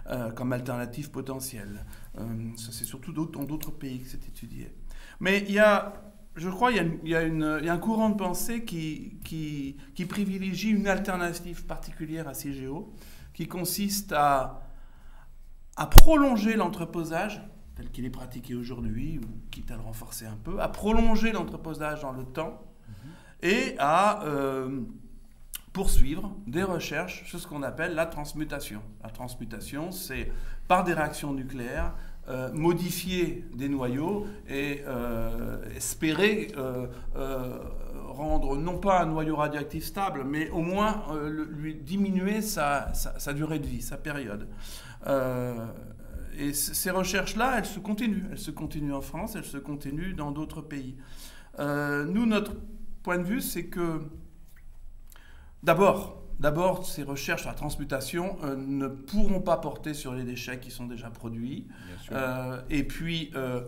Euh, comme alternative potentielle. Euh, ça, c'est surtout dans d'autres pays que c'est étudié. Mais il y a, je crois, il y a, y y un courant de pensée qui, qui, qui, privilégie une alternative particulière à CGO, qui consiste à, à prolonger l'entreposage tel qu'il est pratiqué aujourd'hui, ou quitte à le renforcer un peu, à prolonger l'entreposage dans le temps mm-hmm. et à euh, poursuivre des recherches sur ce qu'on appelle la transmutation. La transmutation, c'est par des réactions nucléaires, euh, modifier des noyaux et euh, espérer euh, rendre non pas un noyau radioactif stable, mais au moins lui diminuer sa, sa, durée de vie, sa période. et ces recherches-là, elles se continuent. Elles se continuent en France, elles se continuent dans d'autres pays. nous, notre point de vue, c'est que D'abord, D'abord, ces recherches sur la transmutation euh, ne pourront pas porter sur les déchets qui sont déjà produits. Euh, et puis, euh,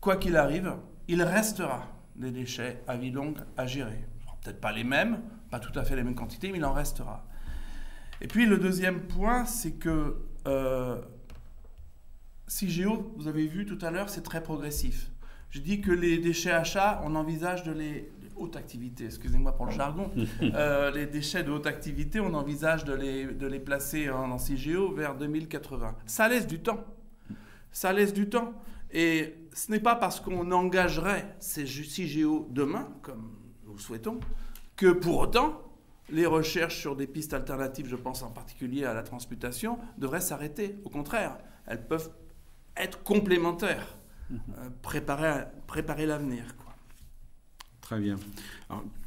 quoi qu'il arrive, il restera des déchets à vie longue à gérer. Peut-être pas les mêmes, pas tout à fait les mêmes quantités, mais il en restera. Et puis, le deuxième point, c'est que CIGEO, vous avez vu tout à l'heure, c'est très progressif. Je dis que les déchets achats, on envisage de les, haute activité, excusez-moi pour le jargon, euh, les déchets de haute activité, on envisage de les, de les placer en, CIGEO vers 2080. Ça laisse du temps. Ça laisse du temps. Et ce n'est pas parce qu'on engagerait ces CIGEO demain, comme nous le souhaitons, que pour autant, les recherches sur des pistes alternatives, je pense en particulier à la transmutation, devraient s'arrêter. Au contraire, elles peuvent être complémentaires, euh, préparer, préparer l'avenir. Très bien.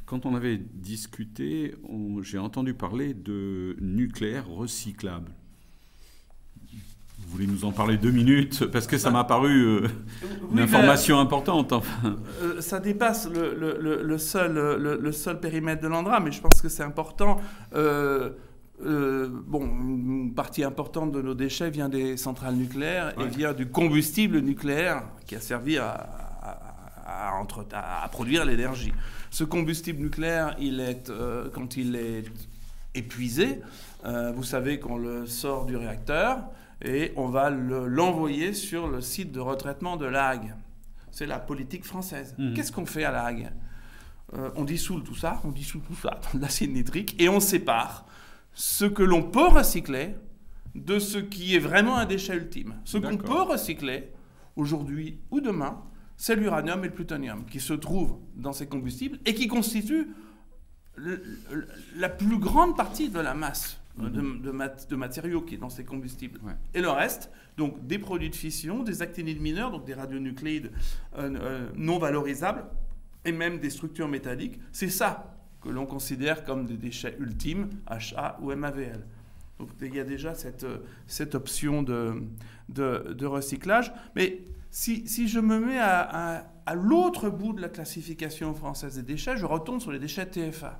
quand on avait discuté, j'ai entendu parler de nucléaire recyclable. Vous voulez nous en parler deux minutes? Parce que ça m'a paru euh, une information importante. Enfin. Euh, ça dépasse le, seul, le, seul périmètre de l'Andra, mais je pense que c'est important. Euh, bon, une partie importante de nos déchets vient des centrales nucléaires et vient du combustible nucléaire qui a servi à, à, produire l'énergie. Ce combustible nucléaire, il est, quand il est épuisé, vous savez qu'on le sort du réacteur, et on va l'envoyer sur le site de retraitement de La Hague. C'est la politique française. Mhm. Qu'est-ce qu'on fait à La Hague? Euh, On dissout tout ça, on dissout tout ça dans l'acide nitrique et on sépare ce que l'on peut recycler de ce qui est vraiment un déchet ultime. Ce qu'on peut recycler aujourd'hui ou demain, c'est l'uranium et le plutonium qui se trouvent dans ces combustibles et qui constituent la plus grande partie de la masse de, matériaux qui est dans ces combustibles. Et le reste, donc des produits de fission, des actinides mineurs, donc des radionucléides euh, euh, non valorisables, et même des structures métalliques, c'est ça que l'on considère comme des déchets ultimes, HA ou MAVL. Donc il y a déjà cette, cette option de, de, recyclage. Mais si, si, je me mets à, à l'autre bout de la classification française des déchets, je retourne sur les déchets TFA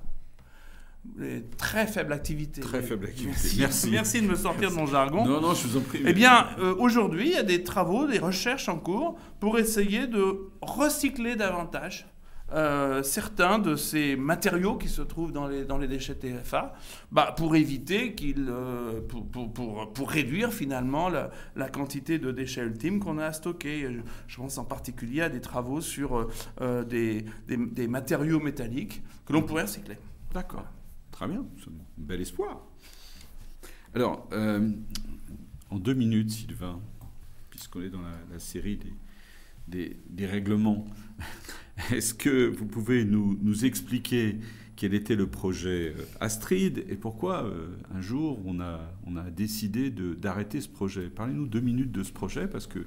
les très faible activité. Très faible activité. Merci. Merci. de me sortir de mon jargon. Non, non, je vous en prie. Eh bien, euh, aujourd'hui, il y a des travaux, des recherches en cours pour essayer de recycler davantage euh, certains de ces matériaux qui se trouvent dans les, dans les déchets TFA, bah, pour éviter qu'ils, euh, pour, pour, pour, pour, réduire finalement la, la, quantité de déchets ultimes qu'on a à stocker. Je, je, pense en particulier à des travaux sur des, des, des matériaux métalliques que l'on pourrait recycler. D'accord. Très bien, c'est un bel espoir. Alors, euh, en deux minutes, Sylvain, puisqu'on est dans la, série des, des, règlements, est-ce que vous pouvez nous, nous, expliquer quel était le projet euh, Astrid et pourquoi euh, un jour on a, on a décidé d'arrêter ce projet? Parlez-nous deux minutes de ce projet parce que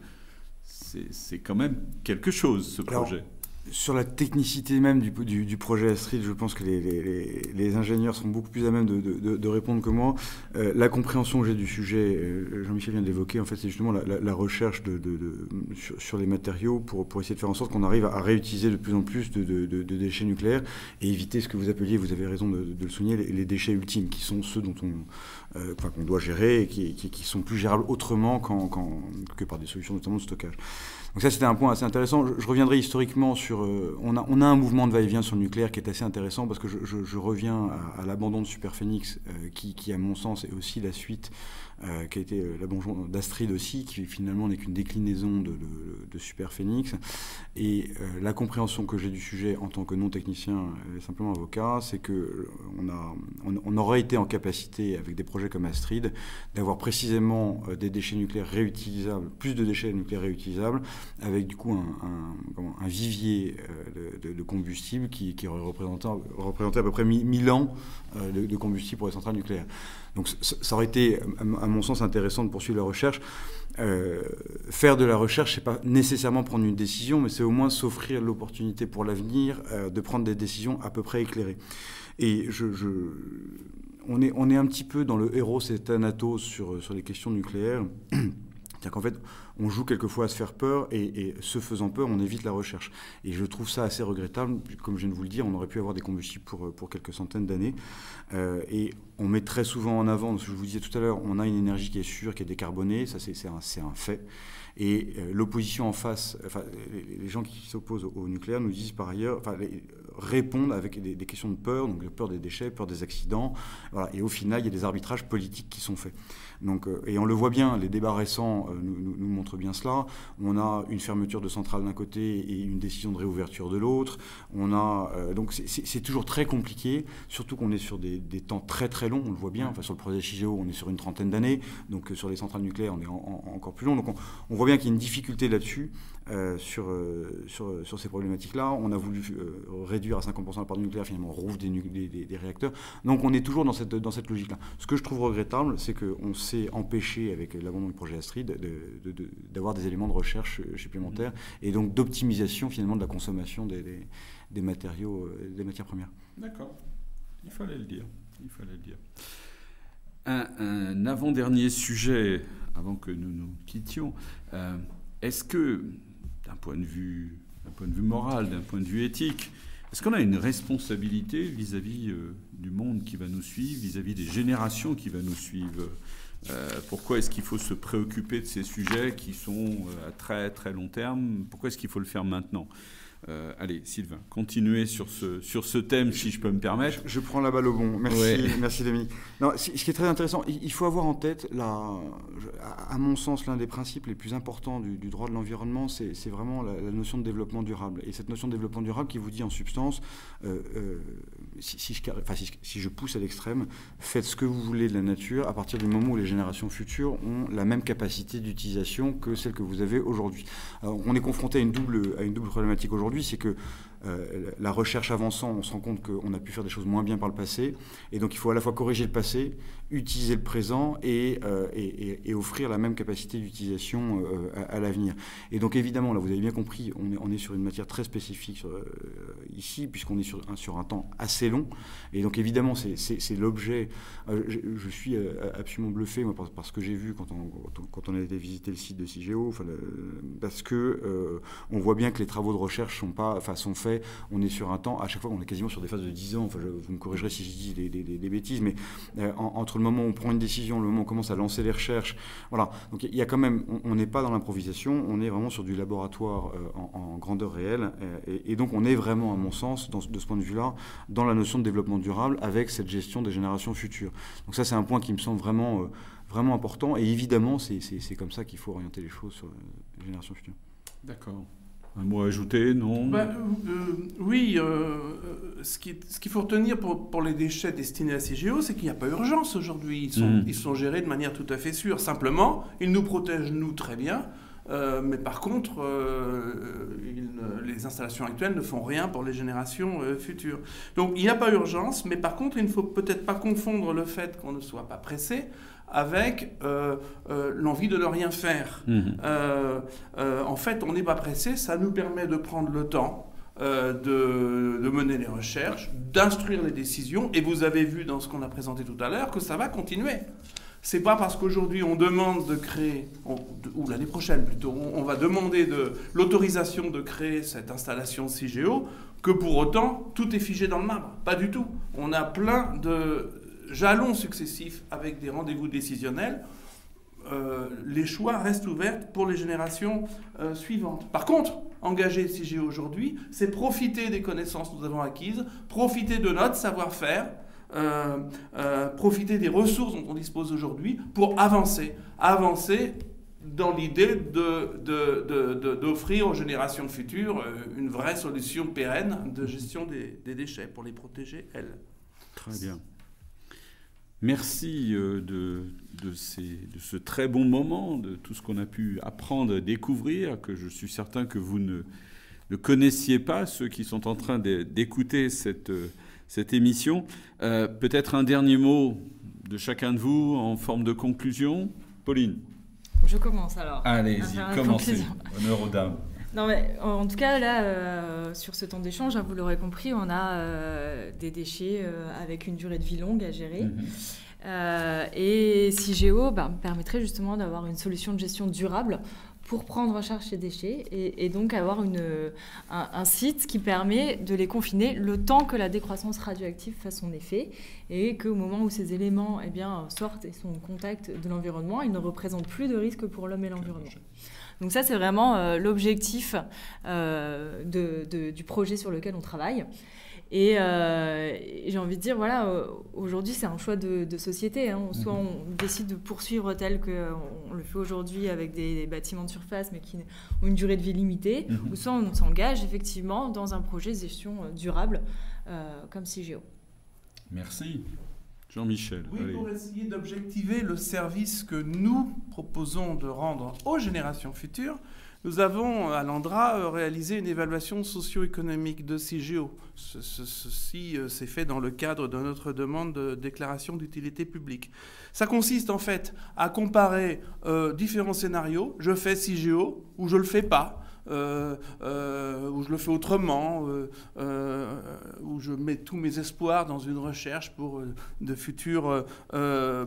c'est quand même quelque chose ce projet sur la technicité même du, projet Astrid, je pense que les, ingénieurs sont beaucoup plus à même de, répondre que moi. Euh, la compréhension que j'ai du sujet, euh, Jean-Michel vient de l'évoquer, en fait, c'est justement la, recherche sur, les matériaux pour, essayer de faire en sorte qu'on arrive à réutiliser de plus en plus de, déchets nucléaires et éviter ce que vous appeliez, vous avez raison de, le souligner, les, déchets ultimes, qui sont ceux dont on, euh, qu'on doit gérer et qui, sont plus gérables autrement que par des solutions notamment de stockage. Donc ça, c'était un point assez intéressant. Je, reviendrai historiquement sur... Euh, on, a, on, a, un mouvement de va-et-vient sur le nucléaire qui est assez intéressant parce que je, je, reviens à, l'abandon de Superphénix, euh, qui, qui, à mon sens, est aussi la suite euh, qui a été euh, l'abandon d'Astrid aussi, qui finalement n'est qu'une déclinaison de, de, Super Phoenix. Et euh, la compréhension que j'ai du sujet en tant que non technicien et simplement avocat, c'est que on, aurait été en capacité, avec des projets comme Astrid, d'avoir précisément des déchets nucléaires réutilisables, plus de déchets nucléaires réutilisables, avec du coup un, vivier de, combustible qui, qui aurait représenté, à peu près 1000 ans de, combustible pour les centrales nucléaires. Donc ça aurait été, à mon sens, intéressant de poursuivre la recherche. Euh, faire de la recherche, c'est pas nécessairement prendre une décision, mais c'est au moins s'offrir l'opportunité pour l'avenir euh, de prendre des décisions à peu près éclairées. Et on, est, on est un petit peu dans le héros, c'est Thanatos sur, sur les questions nucléaires. C'est-à-dire qu'en fait, on joue quelquefois à se faire peur et, ce faisant peur, on évite la recherche. Et je trouve ça assez regrettable. Comme je viens de vous le dire, on aurait pu avoir des combustibles pour, pour quelques centaines d'années. Euh, et on met très souvent en avant, ce que je vous disais tout à l'heure, on a une énergie qui est sûre, qui est décarbonée, ça c'est un, fait. Et euh, l'opposition en face, enfin, les, gens qui s'opposent au, nucléaire nous disent par ailleurs, enfin, répondent avec des, questions de peur, donc peur des déchets, peur des accidents. Voilà. Et au final, il y a des arbitrages politiques qui sont faits. Donc, euh, et on le voit bien, les débats récents nous, nous, montrent bien cela. On a une fermeture de centrale d'un côté et une décision de réouverture de l'autre. On donc c'est toujours très compliqué, surtout qu'on est sur des, des, temps très très longs. On le voit bien. Enfin, sur le projet Chigeo, on est sur une trentaine d'années. Donc sur les centrales nucléaires, on est encore plus long. Donc on, on voit bien qu'il y a une difficulté là-dessus. Euh, sur, euh, sur, sur, ces problématiques-là. On a voulu euh, réduire à 50% la part du nucléaire, finalement on rouvre des, des, des, réacteurs. Donc on est toujours dans cette, dans cette logique-là. Ce que je trouve regrettable, c'est qu'on s'est empêché, avec l'abandon du projet Astrid, d'avoir de, des éléments de recherche supplémentaires et donc d'optimisation finalement de la consommation des, des matériaux, des matières premières. D'accord, il fallait le dire. Il fallait le dire. Un, avant-dernier sujet avant que nous nous quittions. Est-ce que, d'un point de vue, d'un point de vue moral, d'un point de vue éthique, est-ce qu'on a une responsabilité vis-à-vis du monde qui va nous suivre, vis-à-vis des générations qui vont nous suivre pourquoi est-ce qu'il faut se préoccuper de ces sujets qui sont à très très long terme Pourquoi est-ce qu'il faut le faire maintenant? Euh, allez, Sylvain, continuez sur ce, sur ce thème, si je peux me permettre. Je, prends la balle au bon. Merci, merci Dominique. Non, ce qui est très intéressant, il faut avoir en tête, la, à mon sens, l'un des principes les plus importants du, droit de l'environnement, c'est vraiment la, notion de développement durable. Et cette notion de développement durable qui vous dit en substance, euh, euh, si, je, enfin, si, je pousse à l'extrême, faites ce que vous voulez de la nature à partir du moment où les générations futures ont la même capacité d'utilisation que celle que vous avez aujourd'hui. On est confronté à une double, à une double problématique aujourd'hui c'est que euh, la recherche avançant, on se rend compte qu'on a pu faire des choses moins bien par le passé. Et donc il faut à la fois corriger le passé, utiliser le présent et, euh, offrir la même capacité d'utilisation euh, à, l'avenir. Et donc évidemment, là vous avez bien compris, on est, sur une matière très spécifique ici, puisqu'on est sur un, temps assez long. Et donc évidemment, c'est l'objet. Je, suis absolument bluffé moi, par, ce que j'ai vu quand on, a été visiter le site de CIGEO, parce que on voit bien que les travaux de recherche sont, pas, sont faits on est sur un temps, à chaque fois, on est quasiment sur des phases de 10 ans. Enfin, vous me corrigerez si je dis des, bêtises, mais euh, entre le moment où on prend une décision, le moment où on commence à lancer les recherches, voilà. Donc il y a quand même, on n'est pas dans l'improvisation, on est vraiment sur du laboratoire euh, en, grandeur réelle. Euh, et, donc on est vraiment, à mon sens, de ce point de vue-là, dans la notion de développement durable avec cette gestion des générations futures. Donc ça, c'est un point qui me semble vraiment, vraiment important. Et évidemment, c'est comme ça qu'il faut orienter les choses sur les générations futures. D'accord. Un mot à ajouter, non? Bah, euh, Oui, euh, ce qu'il ce faut retenir pour, pour, les déchets destinés à CGO, c'est qu'il n'y a pas urgence aujourd'hui. Ils, hmm. ils sont gérés de manière tout à fait sûre. Simplement, ils nous protègent, nous, très bien. Euh, mais par contre, les installations actuelles ne font rien pour les générations futures. Donc il n'y a pas urgence, mais par contre, il ne faut peut-être pas confondre le fait qu'on ne soit pas pressé avec euh, euh, l'envie de ne rien faire. Euh, en fait, on n'est pas pressé, ça nous permet de prendre le temps. De, de, mener les recherches, d'instruire les décisions, et vous avez vu dans ce qu'on a présenté tout à l'heure que ça va continuer. C'est pas parce qu'aujourd'hui on demande de créer, ou l'année prochaine plutôt, on, va demander de l'autorisation de créer cette installation CIGEO que pour autant tout est figé dans le marbre. Pas du tout. On a plein de jalons successifs avec des rendez-vous décisionnels, euh, les choix restent ouverts pour les générations euh, suivantes. Par contre, engager CG aujourd'hui, c'est profiter des connaissances que nous avons acquises, profiter de notre savoir-faire, euh, profiter des ressources dont on dispose aujourd'hui pour avancer, avancer dans l'idée d'offrir aux générations futures une vraie solution pérenne de gestion des, déchets pour les protéger, elles. Très bien. Merci euh, de, de, ce très bon moment, de tout ce qu'on a pu apprendre, découvrir, que je suis certain que vous ne connaissiez pas, ceux qui sont en train d'écouter cette, cette émission. Euh, peut-être un dernier mot de chacun de vous en forme de conclusion. Pauline. Je commence alors. Allez-y, commencez. Honneur aux dames. Non, mais en tout cas, là, euh, sur ce temps d'échange, hein, vous l'aurez compris, on a euh, des déchets euh, avec une durée de vie longue à gérer. Mhm. et CIGEO bah, permettrait justement d'avoir une solution de gestion durable pour prendre en charge ces déchets et, donc avoir une, un, site qui permet de les confiner le temps que la décroissance radioactive fasse son effet et qu'au moment où ces éléments eh bien, sortent et sont en contact de l'environnement, ils ne représentent plus de risque pour l'homme et l'environnement. Donc ça, c'est vraiment euh, l'objectif euh, du projet sur lequel on travaille. Et, euh, j'ai envie de dire, voilà, aujourd'hui, c'est un choix de, société. Hein. Soit mhm. on décide de poursuivre tel qu'on le fait aujourd'hui avec des, bâtiments de surface, mais qui ont une durée de vie limitée, mhm. ou soit on s'engage effectivement dans un projet de gestion durable comme CIGEO. Merci. Jean-Michel. Oui, pour essayer d'objectiver le service que nous proposons de rendre aux générations futures, nous avons à l'Andra euh, réalisé une évaluation socio-économique de CIGEO. ceci euh, s'est fait dans le cadre de notre demande de déclaration d'utilité publique. Ça consiste en fait à comparer euh, différents scénarios. Je fais CIGEO ou je ne le fais pas. euh, où je le fais autrement, où je mets tous mes espoirs dans une recherche pour de futurs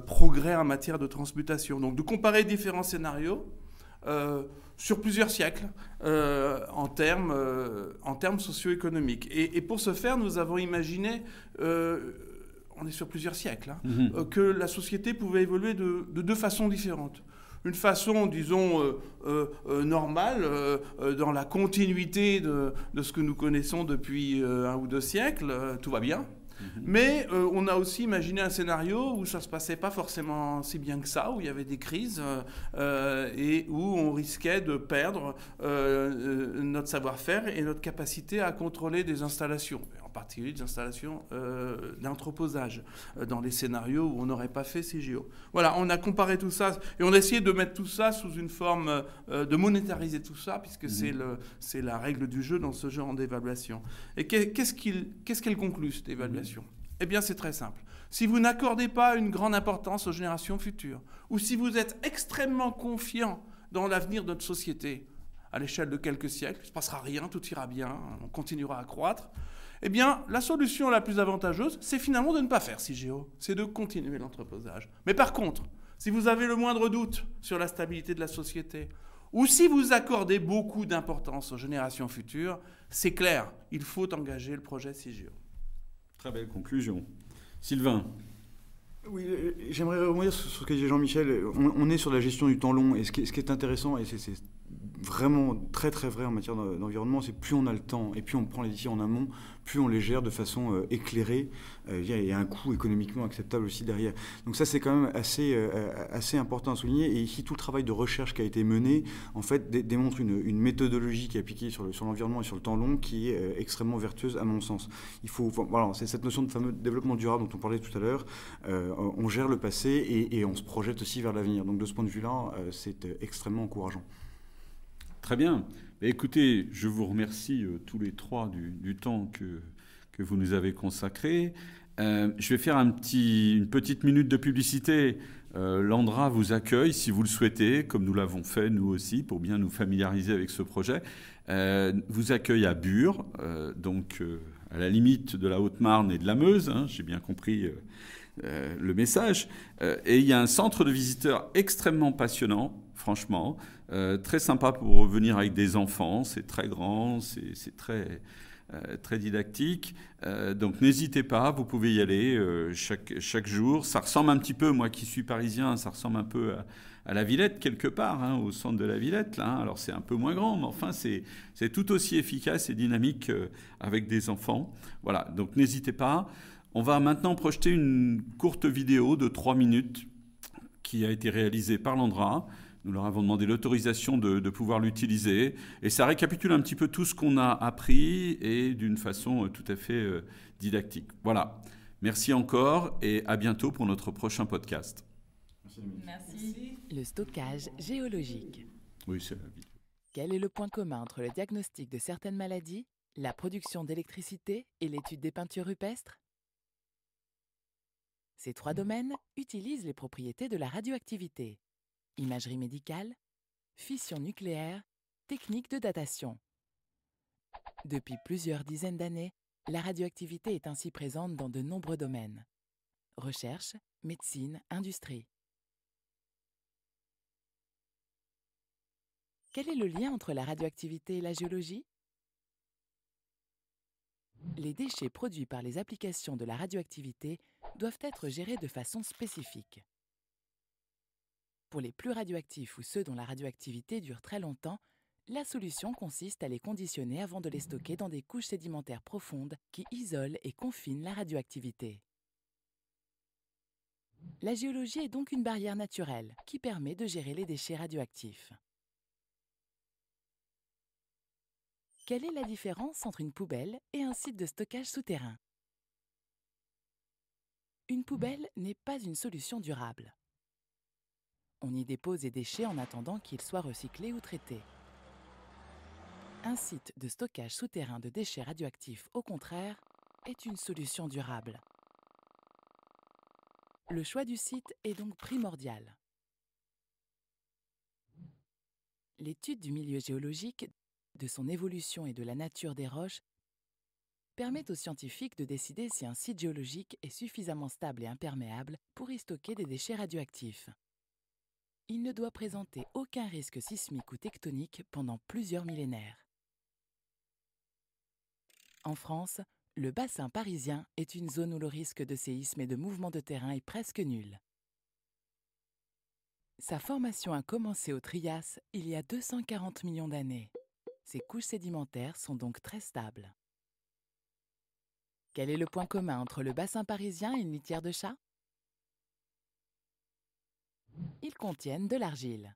progrès en matière de transmutation. Donc de comparer différents scénarios sur plusieurs siècles en termes, en termes socio-économiques. Et, pour ce faire, nous avons imaginé on est sur plusieurs siècles, hein, mhm. que la société pouvait évoluer de, deux façons différentes une façon, disons, euh, euh, euh, normale, dans la continuité de, ce que nous connaissons depuis un ou deux siècles, tout va bien. Mhm. Mais on a aussi imaginé un scénario où ça ne se passait pas forcément si bien que ça, où il y avait des crises et où on risquait de perdre notre savoir-faire et notre capacité à contrôler des installations particulier des installations euh, d'anthroposage euh, dans les scénarios où on n'aurait pas fait CGO. Voilà, on a comparé tout ça et on a essayé de mettre tout ça sous une forme euh, de monétariser tout ça, puisque mmh. c'est la règle du jeu dans ce genre d'évaluation. Et qu'est-ce qu'elle conclut, cette évaluation? Mmh. Eh bien, c'est très simple. Si vous n'accordez pas une grande importance aux générations futures, ou si vous êtes extrêmement confiant dans l'avenir de notre société, à l'échelle de quelques siècles, il ne se passera rien, tout ira bien, on continuera à croître, eh bien, la solution la plus avantageuse, c'est finalement de ne pas faire CIGEO, c'est de continuer l'entreposage. Mais par contre, si vous avez le moindre doute sur la stabilité de la société, ou si vous accordez beaucoup d'importance aux générations futures, c'est clair, il faut engager le projet CIGEO. Très belle conclusion. Sylvain oui, euh, j'aimerais revenir sur ce que dit Jean-Michel. On, est sur la gestion du temps long. Et ce qui, ce qui est intéressant, et c'est vraiment très très vrai en matière d'environnement, c'est plus on a le temps et plus on prend les décisions en amont, plus on les gère de façon euh, éclairée. Euh, il y a un coût économiquement acceptable aussi derrière. Donc ça c'est quand même assez, euh, assez important à souligner. Et ici tout le travail de recherche qui a été mené en fait démontre une, une, méthodologie qui est appliquée sur l'environnement et sur le temps long qui est extrêmement vertueuse à mon sens. Il faut, voilà, c'est cette notion de fameux développement durable dont on parlait tout à l'heure. on gère le passé et, on se projette aussi vers l'avenir. Donc de ce point de vue-là, c'est extrêmement encourageant. Très bien. écoutez, je vous remercie euh, tous les trois du, temps que, que, vous nous avez consacré. Euh, je vais faire une petite minute de publicité. Euh, L'Andra vous accueille si vous le souhaitez, comme nous l'avons fait nous aussi, pour bien nous familiariser avec ce projet. vous accueille à Bure, donc à la limite de la Haute-Marne et de la Meuse, hein, j'ai bien compris le message. et il y a un centre de visiteurs extrêmement passionnant, franchement. Euh, très sympa pour venir avec des enfants, c'est très grand, c'est très, euh, très didactique. Euh, donc n'hésitez pas, vous pouvez y aller chaque, chaque jour. Ça ressemble un petit peu, moi qui suis parisien, ça ressemble un peu à, la Villette quelque part, hein, au centre de la Villette. Là. Alors c'est un peu moins grand, mais enfin c'est tout aussi efficace et dynamique avec des enfants. Voilà, donc n'hésitez pas. On va maintenant projeter une courte vidéo de 3 minutes qui a été réalisée par l'Andra. Nous leur avons demandé l'autorisation de, pouvoir l'utiliser. Et ça récapitule un petit peu tout ce qu'on a appris et d'une façon euh, tout à fait euh, didactique. Voilà. Merci encore et à bientôt pour notre prochain podcast. Merci. Le stockage géologique. Oui, c'est la vie. Quel est le point commun entre le diagnostic de certaines maladies, la production d'électricité et l'étude des peintures rupestres? Ces trois domaines utilisent les propriétés de la radioactivité imagerie médicale, fission nucléaire, technique de datation. Depuis plusieurs dizaines d'années, la radioactivité est ainsi présente dans de nombreux domaines. Recherche, médecine, industrie. Quel est le lien entre la radioactivité et la géologie? Les déchets produits par les applications de la radioactivité doivent être gérés de façon spécifique. Pour les plus radioactifs ou ceux dont la radioactivité dure très longtemps, la solution consiste à les conditionner avant de les stocker dans des couches sédimentaires profondes qui isolent et confinent la radioactivité. La géologie est donc une barrière naturelle qui permet de gérer les déchets radioactifs. Quelle est la différence entre une poubelle et un site de stockage souterrain? Une poubelle n'est pas une solution durable. On y dépose des déchets en attendant qu'ils soient recyclés ou traités. Un site de stockage souterrain de déchets radioactifs, au contraire, est une solution durable. Le choix du site est donc primordial. L'étude du milieu géologique de son évolution et de la nature des roches permet aux scientifiques de décider si un site géologique est suffisamment stable et imperméable pour y stocker des déchets radioactifs. Il ne doit présenter aucun risque sismique ou tectonique pendant plusieurs millénaires. En France, le bassin parisien est une zone où le risque de séisme et de mouvement de terrain est presque nul. Sa formation a commencé au Trias il y a 240 millions d'années. Ses couches sédimentaires sont donc très stables. Quel est le point commun entre le bassin parisien et une litière de chat? Ils contiennent de l'argile.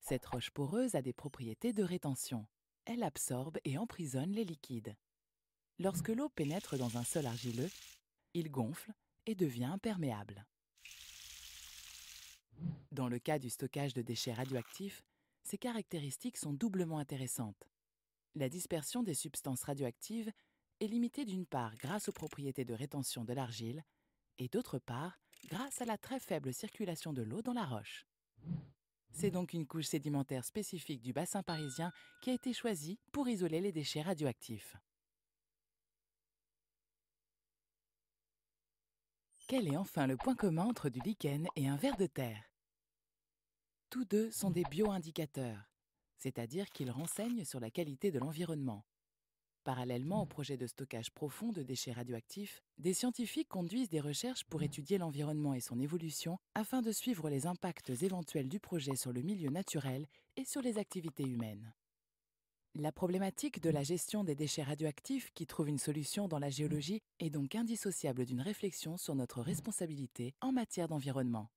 Cette roche poreuse a des propriétés de rétention. Elle absorbe et emprisonne les liquides. Lorsque l'eau pénètre dans un sol argileux, il gonfle et devient imperméable. Dans le cas du stockage de déchets radioactifs, ces caractéristiques sont doublement intéressantes. La dispersion des substances radioactives est limitée d'une part grâce aux propriétés de rétention de l'argile et d'autre part grâce à la très faible circulation de l'eau dans la roche. C'est donc une couche sédimentaire spécifique du bassin parisien qui a été choisie pour isoler les déchets radioactifs. Quel est enfin le point commun entre du lichen et un ver de terre? Tous deux sont des bioindicateurs, c'est-à-dire qu'ils renseignent sur la qualité de l'environnement. Parallèlement au projet de stockage profond de déchets radioactifs, des scientifiques conduisent des recherches pour étudier l'environnement et son évolution afin de suivre les impacts éventuels du projet sur le milieu naturel et sur les activités humaines. La problématique de la gestion des déchets radioactifs qui trouve une solution dans la géologie est donc indissociable d'une réflexion sur notre responsabilité en matière d'environnement.